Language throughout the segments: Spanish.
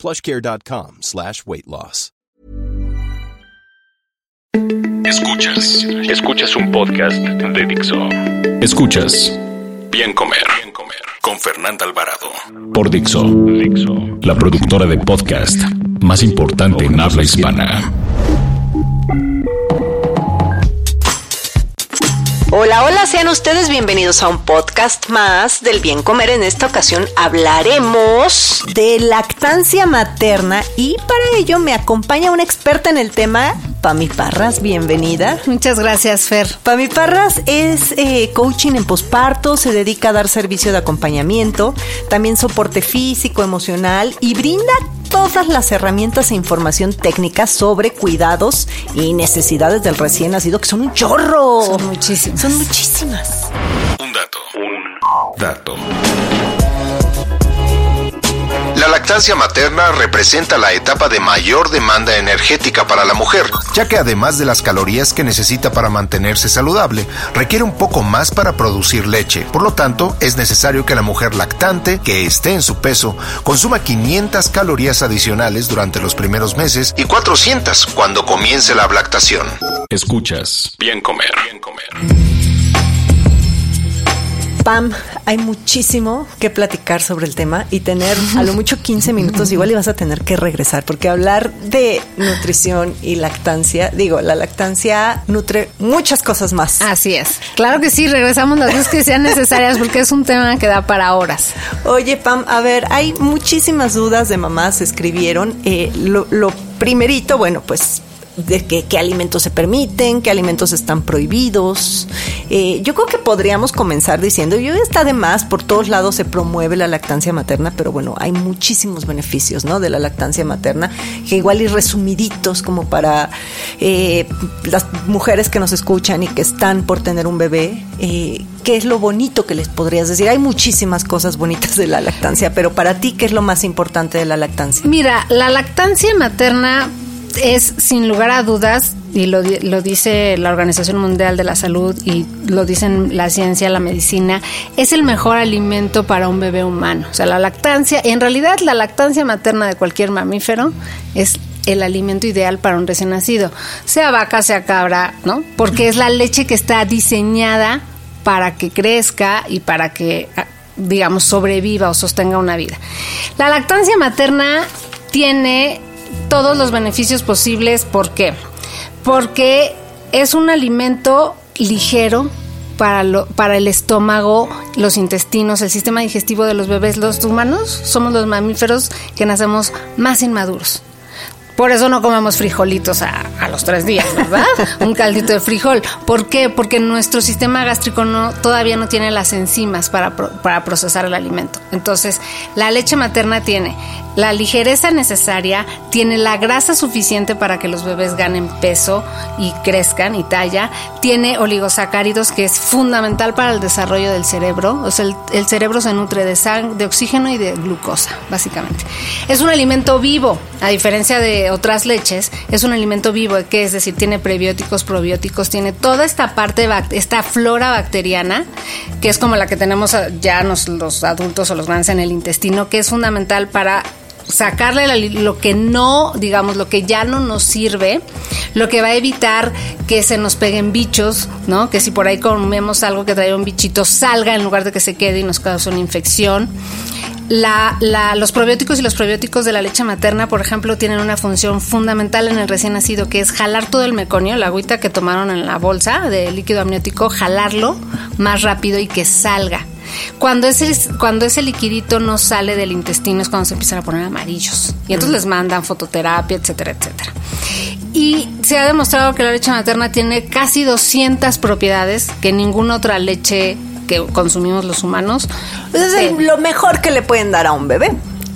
plushcare.com slash weight loss. Escuchas, escuchas un podcast de Dixo. Escuchas Bien Comer, Bien Comer con Fernanda Alvarado por Dixo, Dixo, la productora de podcast más importante en habla hispana. Hola, hola, sean ustedes bienvenidos a un podcast más del bien comer. En esta ocasión hablaremos de lactancia materna y para ello me acompaña una experta en el tema, Pami Parras, bienvenida. Muchas gracias, Fer. Pami Parras es eh, coaching en posparto, se dedica a dar servicio de acompañamiento, también soporte físico, emocional y brinda todas las herramientas e información técnica sobre cuidados y necesidades del recién nacido, que son un chorro. Son muchísimas. Son muchísimas. Un dato. Un dato. La lactancia materna representa la etapa de mayor demanda energética para la mujer, ya que además de las calorías que necesita para mantenerse saludable, requiere un poco más para producir leche. Por lo tanto, es necesario que la mujer lactante, que esté en su peso, consuma 500 calorías adicionales durante los primeros meses y 400 cuando comience la lactación. Escuchas Bien Comer. Bien Comer. Pam, hay muchísimo que platicar sobre el tema y tener a lo mucho 15 minutos igual y vas a tener que regresar porque hablar de nutrición y lactancia, digo, la lactancia nutre muchas cosas más. Así es. Claro que sí, regresamos las veces que sean necesarias porque es un tema que da para horas. Oye, Pam, a ver, hay muchísimas dudas de mamás, escribieron. Eh, lo, lo primerito, bueno, pues de qué, qué alimentos se permiten, qué alimentos están prohibidos. Eh, yo creo que podríamos comenzar diciendo, yo está de más, por todos lados se promueve la lactancia materna, pero bueno, hay muchísimos beneficios, ¿no? De la lactancia materna, que igual y resumiditos como para eh, las mujeres que nos escuchan y que están por tener un bebé, eh, ¿qué es lo bonito que les podrías decir? Hay muchísimas cosas bonitas de la lactancia, pero para ti, ¿qué es lo más importante de la lactancia? Mira, la lactancia materna es sin lugar a dudas, y lo, lo, dice la Organización Mundial de la Salud y lo dicen la ciencia, la medicina, es el mejor alimento para un bebé humano. O sea, la lactancia, en realidad la lactancia materna de cualquier mamífero es el alimento ideal para un recién nacido, sea vaca, sea cabra, ¿no? Porque es la leche que está diseñada para que crezca y para que, digamos, sobreviva o sostenga una vida. La lactancia materna tiene todos los beneficios posibles. ¿Por qué? Porque es un alimento ligero para, lo, para el estómago, los intestinos, el sistema digestivo de los bebés. Los humanos somos los mamíferos que nacemos más inmaduros. Por eso no comemos frijolitos a, a, los tres días, ¿verdad? Un caldito de frijol. ¿Por qué? Porque nuestro sistema gástrico no, todavía no tiene las enzimas para, para procesar el alimento. Entonces, la leche materna tiene la ligereza necesaria, tiene la grasa suficiente para que los bebés ganen peso y crezcan y talla, tiene oligosacáridos que es fundamental para el desarrollo del cerebro, o sea, el, cerebro se nutre de, sang de oxígeno y de glucosa, básicamente. Es un alimento vivo, a diferencia de otras leches, es un alimento vivo, que es decir, tiene prebióticos, probióticos, tiene toda esta parte, esta flora bacteriana, que es como la que tenemos ya los, los adultos o los grandes en el intestino, que es fundamental para sacarle lo que no, digamos, lo que ya no nos sirve, lo que va a evitar que se nos peguen bichos, ¿no? Que si por ahí comemos algo que trae un bichito, salga en lugar de que se quede y nos cause una infección. La, la, los probióticos y los probióticos de la leche materna, por ejemplo, tienen una función fundamental en el recién nacido, que es jalar todo el meconio, la agüita que tomaron en la bolsa de líquido amniótico, jalarlo más rápido y que salga. Cuando ese, cuando ese liquidito no sale del intestino es cuando se empiezan a poner amarillos. Y entonces les mandan fototerapia, etcétera, etcétera. Y se ha demostrado que la leche materna tiene casi 200 propiedades que ninguna otra leche que consumimos los humanos. Es lo mejor que le pueden dar a un bebé.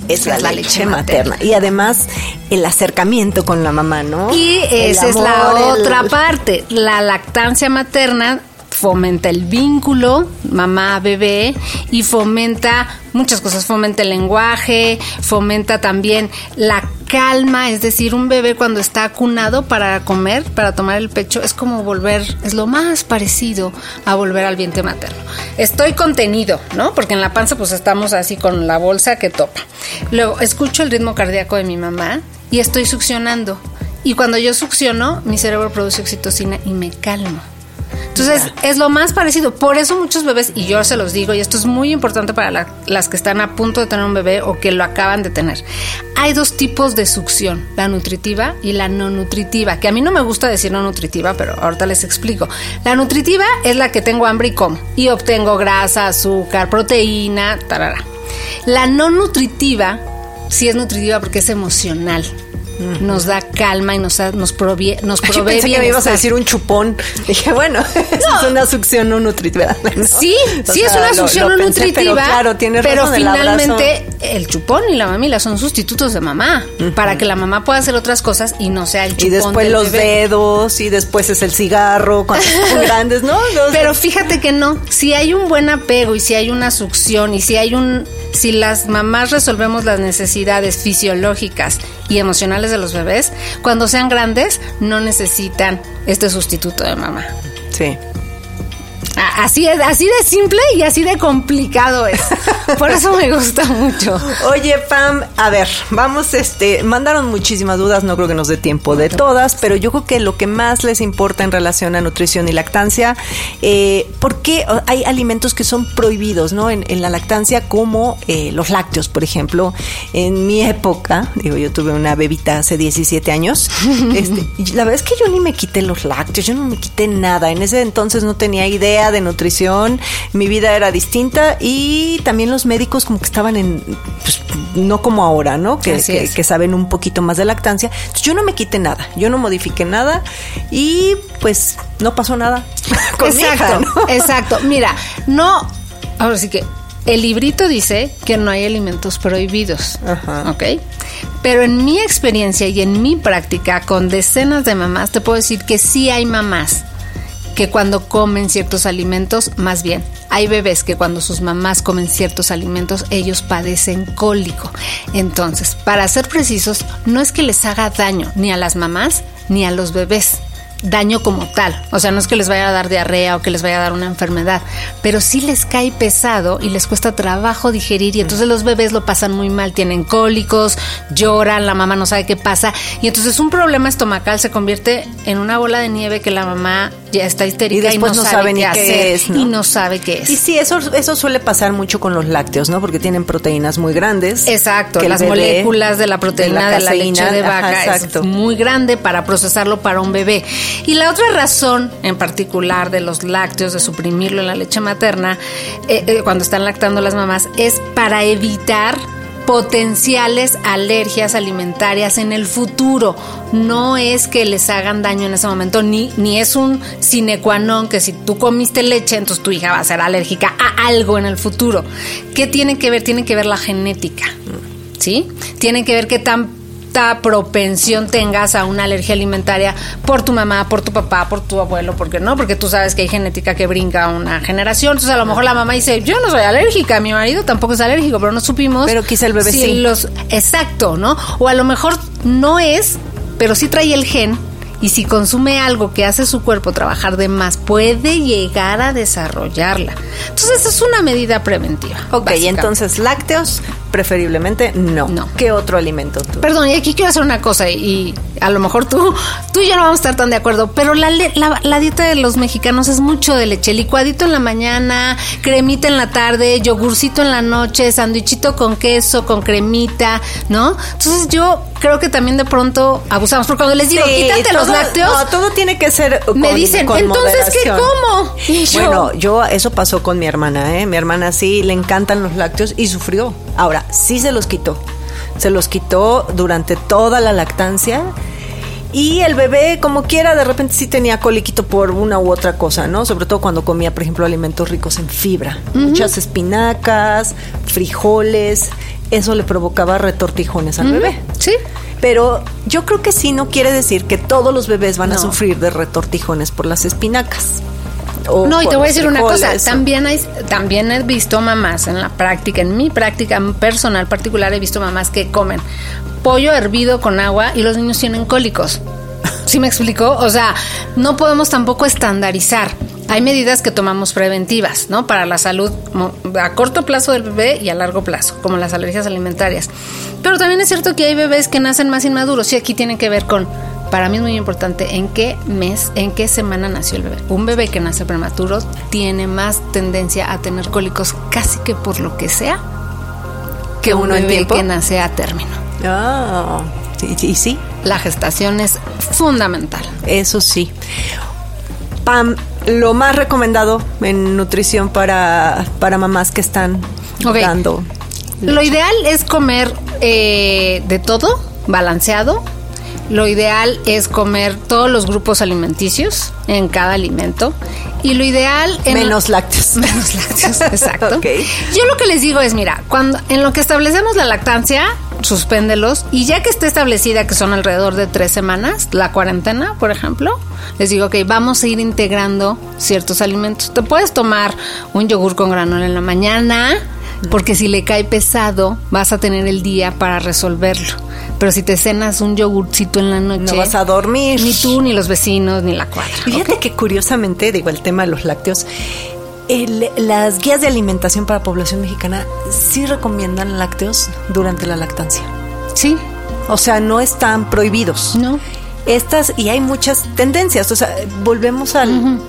es la, leche, materna. Y además el acercamiento con la mamá, ¿no? Y esa es la otra parte. La lactancia materna fomenta el vínculo mamá-bebé y fomenta muchas cosas, fomenta el lenguaje, fomenta también la calma, es decir, un bebé cuando está acunado para comer, para tomar el pecho, es como volver, es lo más parecido a volver al vientre materno. Estoy contenido, ¿no? Porque en la panza pues estamos así con la bolsa que topa. Luego escucho el ritmo cardíaco de mi mamá y estoy succionando. Y cuando yo succiono, mi cerebro produce oxitocina y me calmo. Entonces, es lo más parecido. Por eso muchos bebés, y yo se los digo, y esto es muy importante para las que están a punto de tener un bebé o que lo acaban de tener. Hay dos tipos de succión, la nutritiva y la no nutritiva, que a mí no me gusta decir no nutritiva, pero ahorita les explico. La nutritiva es la que tengo hambre y como, y obtengo grasa, azúcar, proteína, tarara. La no nutritiva sí es nutritiva porque es emocional nos da calma y nos, nos, provee, nos provee Yo pensé que me ibas a decir un chupón. Dije, bueno, es una succión no nutritiva. Sí, sí es una succión no nutritiva. Pero, claro, pero finalmente el, chupón y la mamila son sustitutos de mamá para que la mamá pueda hacer otras cosas y no sea el chupón. Y después los dedos y después es el cigarro cuando son grandes, ¿no? pero fíjate que no. Si hay un buen apego y si hay una succión y si hay un si las mamás resolvemos las necesidades fisiológicas y emocionales de los bebés, cuando sean grandes no necesitan este sustituto de mamá. Sí. Así es, así de simple y así de complicado es. Por eso me gusta mucho. Oye, Pam, a ver, vamos, este, mandaron muchísimas dudas, no creo que nos dé tiempo de todas, pero yo creo que lo que más les importa en relación a nutrición y lactancia, eh, ¿por qué hay alimentos que son prohibidos, no? En, la lactancia, como eh, los lácteos, por ejemplo. En mi época, digo, yo tuve una bebita hace 17 años, este, la verdad es que yo ni me quité los lácteos, yo no me quité nada. En ese entonces no tenía idea de nutrición, mi vida era distinta y también los médicos como que estaban en, pues, no como ahora, ¿no? Que, que, saben un poquito más de lactancia. yo no me quité nada, yo no modifiqué nada y pues no pasó nada. exacto, exacto. Mira, no, ahora sí que el librito dice que no hay alimentos prohibidos, Ajá. ¿ok? Pero en mi experiencia y en mi práctica con decenas de mamás, te puedo decir que sí hay mamás que cuando comen ciertos alimentos, más bien, hay bebés que cuando sus mamás comen ciertos alimentos, ellos padecen cólico. Entonces, para ser precisos, no es que les haga daño ni a las mamás ni a los bebés daño como tal. O sea, no es que les vaya a dar diarrea o que les vaya a dar una enfermedad, pero sí les cae pesado y les cuesta trabajo digerir y entonces los bebés lo pasan muy mal, tienen cólicos, lloran, la mamá no sabe qué pasa y entonces un problema estomacal se convierte en una bola de nieve que la mamá ya está histérica y, no, sabe, qué, hacer es, y no sabe qué es. Y sí, eso, eso suele pasar mucho con los lácteos, ¿no? Porque tienen proteínas muy grandes. Exacto, las moléculas de la proteína de la, leche de vaca es muy grande para procesarlo para un bebé. Y la otra razón en particular de los lácteos, de suprimirlo en la leche materna, eh, eh, cuando están lactando las mamás, es para evitar potenciales alergias alimentarias en el futuro. No es que les hagan daño en ese momento, ni, ni es un sine qua non que si tú comiste leche, entonces tu hija va a ser alérgica a algo en el futuro. ¿Qué tiene que ver? Tiene que ver la genética. ¿Sí? Tiene que ver qué tan propensión tengas a una alergia alimentaria por tu mamá, por tu papá, por tu abuelo, porque no, porque tú sabes que hay genética que brinca una generación. Entonces a lo mejor la mamá dice, yo no soy alérgica, mi marido tampoco es alérgico, pero no supimos. Pero quizá el bebé sí. Los, exacto, ¿no? O a lo mejor no es, pero sí trae el gen y si consume algo que hace su cuerpo trabajar de más, puede llegar a desarrollarla. Entonces es una medida preventiva. Ok, entonces lácteos preferiblemente no. No. ¿Qué otro alimento tú? Perdón, y aquí quiero hacer una cosa y a lo mejor tú, tú y yo no vamos a estar tan de acuerdo, pero la, la, dieta de los mexicanos es mucho de leche, licuadito en la mañana, cremita en la tarde, yogurcito en la noche, sándwichito con queso, con cremita, ¿no? Entonces yo creo que también de pronto abusamos, porque cuando les digo, quítate los lácteos. No, todo tiene que ser. me dicen, entonces, ¿qué como? bueno, yo, eso pasó con mi hermana, ¿eh? Mi hermana sí le encantan los lácteos y sufrió. Ahora, sí se los quitó. Se los quitó durante toda la lactancia. Y el bebé, como quiera, de repente sí tenía coliquito por una u otra cosa, ¿no? Sobre todo cuando comía, por ejemplo, alimentos ricos en fibra. Muchas espinacas, frijoles, eso le provocaba retortijones al bebé. Sí. Pero yo creo que sí no quiere decir que todos los bebés van a sufrir de retortijones por las espinacas. o No, y te voy a decir una cosa, también hay, también he visto mamás en la práctica, en mi práctica personal particular he visto mamás que comen pollo hervido con agua y los niños tienen cólicos. ¿Sí me explico? O sea, no podemos tampoco estandarizar. Hay medidas que tomamos preventivas, ¿no? Para la salud a corto plazo del bebé y a largo plazo, como las alergias alimentarias. Pero también es cierto que hay bebés que nacen más inmaduros y aquí tiene que ver con, para mí es muy importante, en qué mes, en qué semana nació el bebé. Un bebé que nace prematuro tiene más tendencia a tener cólicos casi que por lo que sea que un uno en bebé tiempo. que nace a término. Ah, sí, sí, sí, La gestación es fundamental. eso sí. Pam, lo más recomendado en nutrición para, para mamás que están dando. Lo ideal es comer eh, de todo, balanceado. Lo ideal es comer todos los grupos alimenticios en cada alimento. Y lo ideal... En Menos lácteos. Menos lácteos, exacto. Ok. Yo lo que les digo es, mira, cuando en lo que establecemos la lactancia, suspéndelos y ya que esté establecida que son alrededor de tres semanas, la cuarentena, por ejemplo, les digo, ok, vamos a ir integrando ciertos alimentos. Te puedes tomar un yogur con granola en la mañana, porque si le cae pesado, vas a tener el día para resolverlo. Pero si te cenas un yogurcito en la noche, No vas a dormir. Ni tú, ni los vecinos, ni la cuadra. Fíjate que curiosamente, digo, el tema de los lácteos, el- las guías de alimentación para población mexicana sí recomiendan lácteos durante la lactancia. Sí, O sea, no están prohibidos. no. Estas, y hay muchas tendencias. O sea, volvemos al.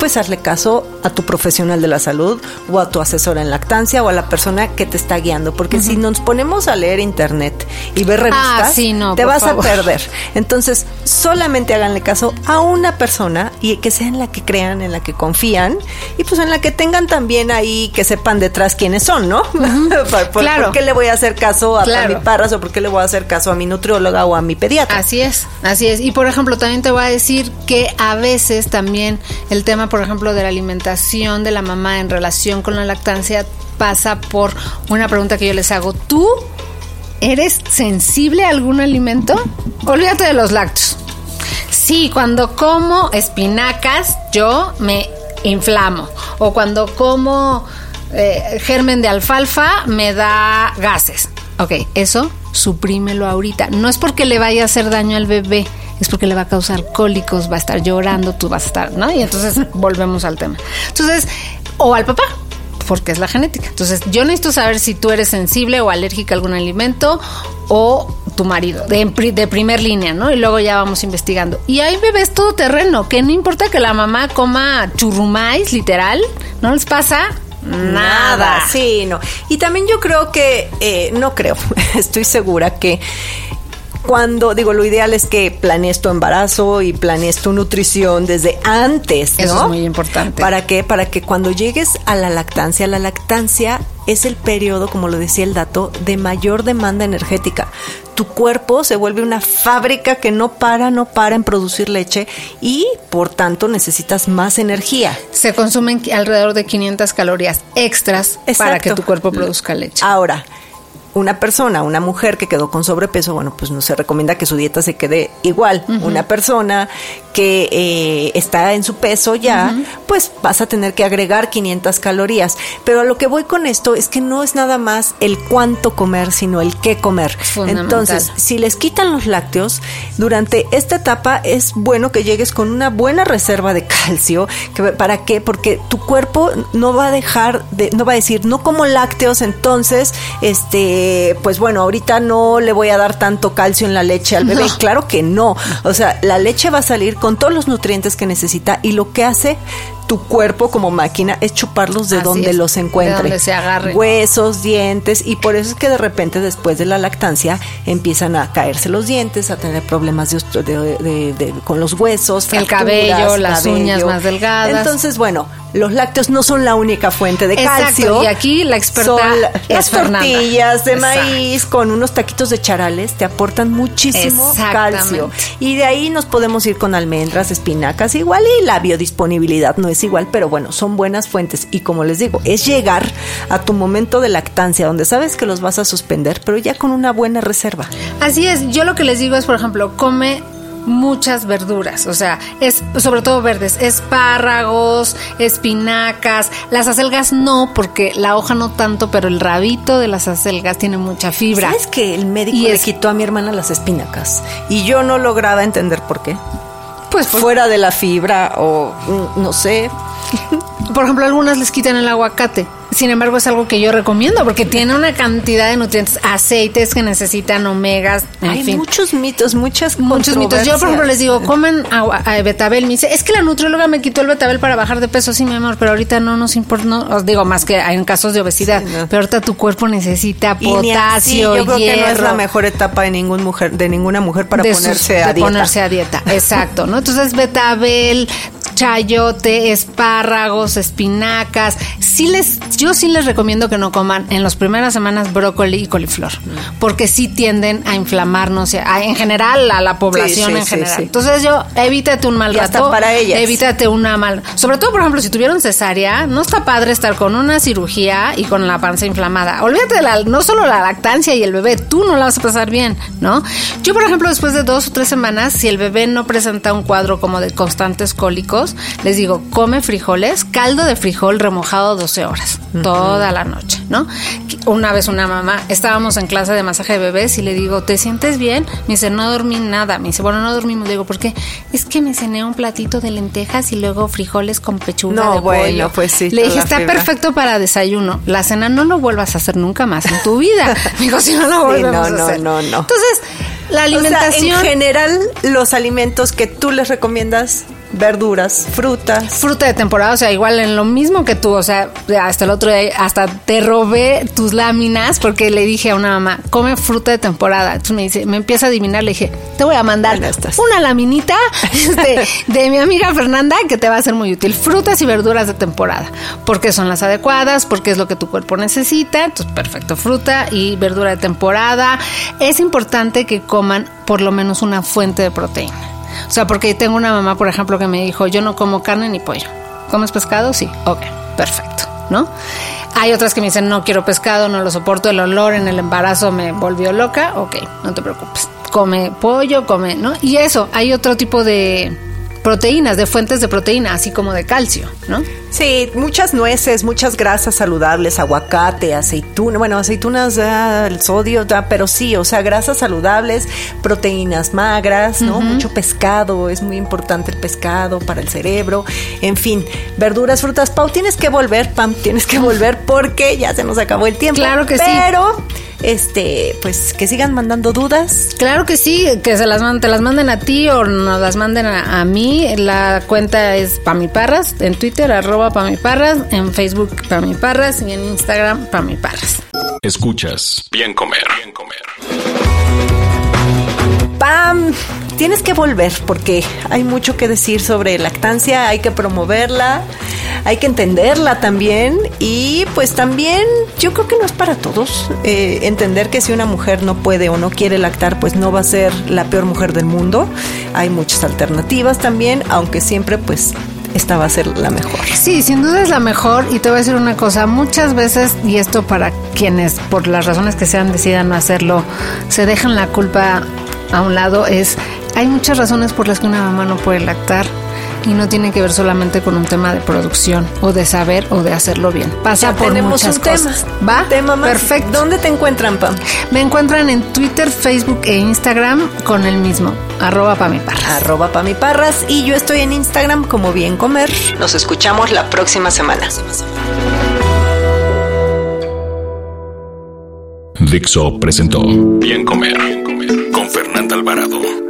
Pues hazle caso a tu profesional de la salud o a tu asesora en lactancia o a la persona que te está guiando. Porque si nos ponemos a leer internet y ver revistas, Ah, sí, no, te vas favor. a perder. Entonces, solamente háganle caso a una persona y que sea en la que crean, en la que confían y pues en la que tengan también ahí que sepan detrás quiénes son, ¿no? ¿Por, por- Claro. por qué le voy a hacer caso a Claro. mi Parras o por qué le voy a hacer caso a mi nutrióloga o a mi pediatra? Así es, así es. Y por ejemplo, también te voy a decir que a veces también el tema, por ejemplo, de la alimentación de la mamá en relación con la lactancia pasa por una pregunta que yo les hago. ¿Tú eres sensible a algún alimento? Olvídate de los lácteos. Sí, cuando como espinacas, yo me inflamo. O cuando como eh, germen de alfalfa, me da gases. Ok, eso suprímelo ahorita. No es porque le vaya a hacer daño al bebé, es porque le va a causar cólicos, va a estar llorando, tú vas a estar, ¿no? Y entonces volvemos al tema. Entonces, o al papá, porque es la genética. Entonces, yo necesito saber si tú eres sensible o alérgica a algún alimento o tu marido, de, pri- de primer línea, ¿no? Y luego ya vamos investigando. Y hay bebés todoterreno, que no importa que la mamá coma churrumais, literal, no les pasa nada. Sí, no. Y también yo creo que, eh, no creo, estoy segura que cuando, digo, lo ideal es que planees tu embarazo y planees tu nutrición desde antes, ¿no? Eso es muy importante. ¿Para qué? Para que cuando llegues a la lactancia, la lactancia es el periodo, como lo decía el dato, de mayor demanda energética. Tu cuerpo se vuelve una fábrica que no para, no para en producir leche y por tanto necesitas más energía. Se consumen alrededor de 500 calorías extras para que tu cuerpo produzca leche. Ahora, una persona, una mujer que quedó con sobrepeso, bueno, pues no se recomienda que su dieta se quede igual. Una persona que eh, está en su peso ya, pues vas a tener que agregar 500 calorías. Pero a lo que voy con esto es que no es nada más el cuánto comer, sino el qué comer. Entonces, si les quitan los lácteos, durante esta etapa es bueno que llegues con una buena reserva de calcio. Que, ¿Para qué? Porque tu cuerpo no va a dejar de, no va a decir, no como lácteos, entonces, este, pues bueno, ahorita no le voy a dar tanto calcio en la leche al bebé. No. Claro que no. O sea, la leche va a salir con todos los nutrientes que necesita y lo que hace tu cuerpo como máquina es chuparlos de Así donde es, los de encuentre. donde se agarren. Huesos, dientes, y por eso es que de repente después de la lactancia empiezan a caerse los dientes, a tener problemas de, de- de- de- con los huesos, El cabello, las uñas más delgadas. Entonces, bueno, los lácteos no son la única fuente de Exacto, calcio. y aquí la experta son es las Fernanda. tortillas de Exacto. maíz con unos taquitos de charales te aportan muchísimo calcio. Y de ahí nos podemos ir con almendras, espinacas, igual y la biodisponibilidad no es igual, pero bueno, son buenas fuentes. Y como les digo, es llegar a tu momento de lactancia, donde sabes que los vas a suspender, pero ya con una buena reserva. Así es, yo lo que les digo es, por ejemplo, come muchas verduras, o sea, es sobre todo verdes, espárragos, espinacas, las acelgas no, porque la hoja no tanto, pero el rabito de las acelgas tiene mucha fibra. ¿Sabes que el médico Y le es- quitó a mi hermana las espinacas? Y yo no lograba entender por qué. Pues por, Fuera de la fibra o mm, no sé. por ejemplo, algunas les quitan el aguacate. Sin embargo, es algo que yo recomiendo porque tiene una cantidad de nutrientes, aceites que necesitan omegas, en Hay fin. muchos mitos, muchas Muchos mitos. Yo, por ejemplo, les digo, comen agua, eh, betabel. Me dice, es que la nutrióloga me quitó el betabel para bajar de peso. Sí, mi amor, pero ahorita no nos importa. No, os digo, más que hay en casos de obesidad. Sí, no. Pero ahorita tu cuerpo necesita Y potasio, yo creo que no es la mejor etapa de ningún mujer, de ninguna mujer para de sus- ponerse a de dieta. ponerse a dieta. Exacto, ¿no? Entonces, betabel, chayote, espárragos, espinacas. Sí les, yo sí les recomiendo que no coman en las primeras semanas brócoli y coliflor, porque sí tienden a inflamarnos, a- en general a la población sí, en general. sí. Entonces yo, evítate un mal Y hasta rato, para ellas. evítate una mal, sobre todo por ejemplo si tuvieron cesárea, no está padre estar con una cirugía y con la panza inflamada. Olvídate de la, no solo la lactancia y el bebé, tú no la vas a pasar bien, ¿no? Yo por ejemplo después de dos o tres semanas, si el bebé no presenta un cuadro como de constantes cólicos, les digo, come frijoles, caldo de frijol remojado 12 horas, toda la noche, ¿no? Una vez una mamá, estábamos en clase de masaje de bebés y le digo, ¿te sientes bien? Me dice, no dormí nada. Me dice, bueno, no dormimos. Le digo, ¿por qué? Es que me cené un platito de lentejas y luego frijoles con pechuga No, de bueno, pollo. pues sí, Le dije, está fibra. perfecto para desayuno. La cena no lo vuelvas a hacer nunca más en tu vida. Me digo, si no lo Sí, volvemos no, a no, hacer. no, no. Entonces, la O sea, alimentación... en general, los alimentos que tú les recomiendas, verduras, frutas. fruta de temporada, o sea, igual en lo mismo que tú, o sea, hasta el otro día, hasta te robé tus láminas porque le dije a una mamá, come fruta de temporada. Entonces me dice, me empieza a adivinar, le dije, te voy a mandar una laminita este, de mi amiga Fernanda que te va a ser muy útil. Frutas y verduras de temporada, porque son las adecuadas, porque es lo que tu cuerpo necesita. Entonces, perfecto, fruta y verdura de temporada. Es importante que coman por lo menos una fuente de proteína. O sea, porque tengo una mamá, por ejemplo, que me dijo, yo no como carne ni pollo. ¿Comes pescado? Sí. Ok, perfecto, ¿no? Hay otras que me dicen, no quiero pescado, no lo soporto, el olor en el embarazo me volvió loca. Ok, no te preocupes. Come pollo, come, ¿no? Y eso, hay otro tipo de proteínas, de fuentes de proteína, así como de calcio, ¿no? Sí, muchas nueces, muchas grasas saludables, aguacate, aceituna, bueno, aceitunas, ah, el sodio, ah, pero sí, o sea, grasas saludables, proteínas magras, ¿no? Mucho pescado, es muy importante el pescado para el cerebro, en fin, verduras, frutas. Pau, tienes que volver, Pam, tienes que volver porque ya se nos acabó el tiempo. Claro que sí. Pero, este, pues que sigan mandando dudas. Claro que sí, que se las te las manden a ti o nos las manden a, a mí. La cuenta es Pamiparras, en Twitter, arroba Pamiparras, en Facebook Pamiparras y en Instagram Pamiparras. Escuchas Bien Comer. Bien Comer. Pam, tienes que volver porque hay mucho que decir sobre lactancia, hay que promoverla, hay que entenderla también y pues también yo creo que no es para todos eh, entender que si una mujer no puede o no quiere lactar pues no va a ser la peor mujer del mundo. Hay muchas alternativas también, aunque siempre pues esta va a ser la mejor. Sí, sin duda es la mejor y te voy a decir una cosa, muchas veces, y esto para quienes por las razones que sean decidan no hacerlo, se dejan la culpa a un lado, es, hay muchas razones por las que una mamá no puede lactar y no tiene que ver solamente con un tema de producción o de saber o de hacerlo bien. Pasa Ya por tenemos muchas un cosas. tema. ¿Va? Tema más. Perfecto. ¿Dónde te encuentran, Pam? Me encuentran en Twitter, Facebook e Instagram con el mismo, arroba pamiparras. Arroba Pamiparras y yo estoy en Instagram como Bien Comer. Nos escuchamos la próxima semana. Dixo presentó Bien Comer. Bien Comer. Con Fernanda Alvarado.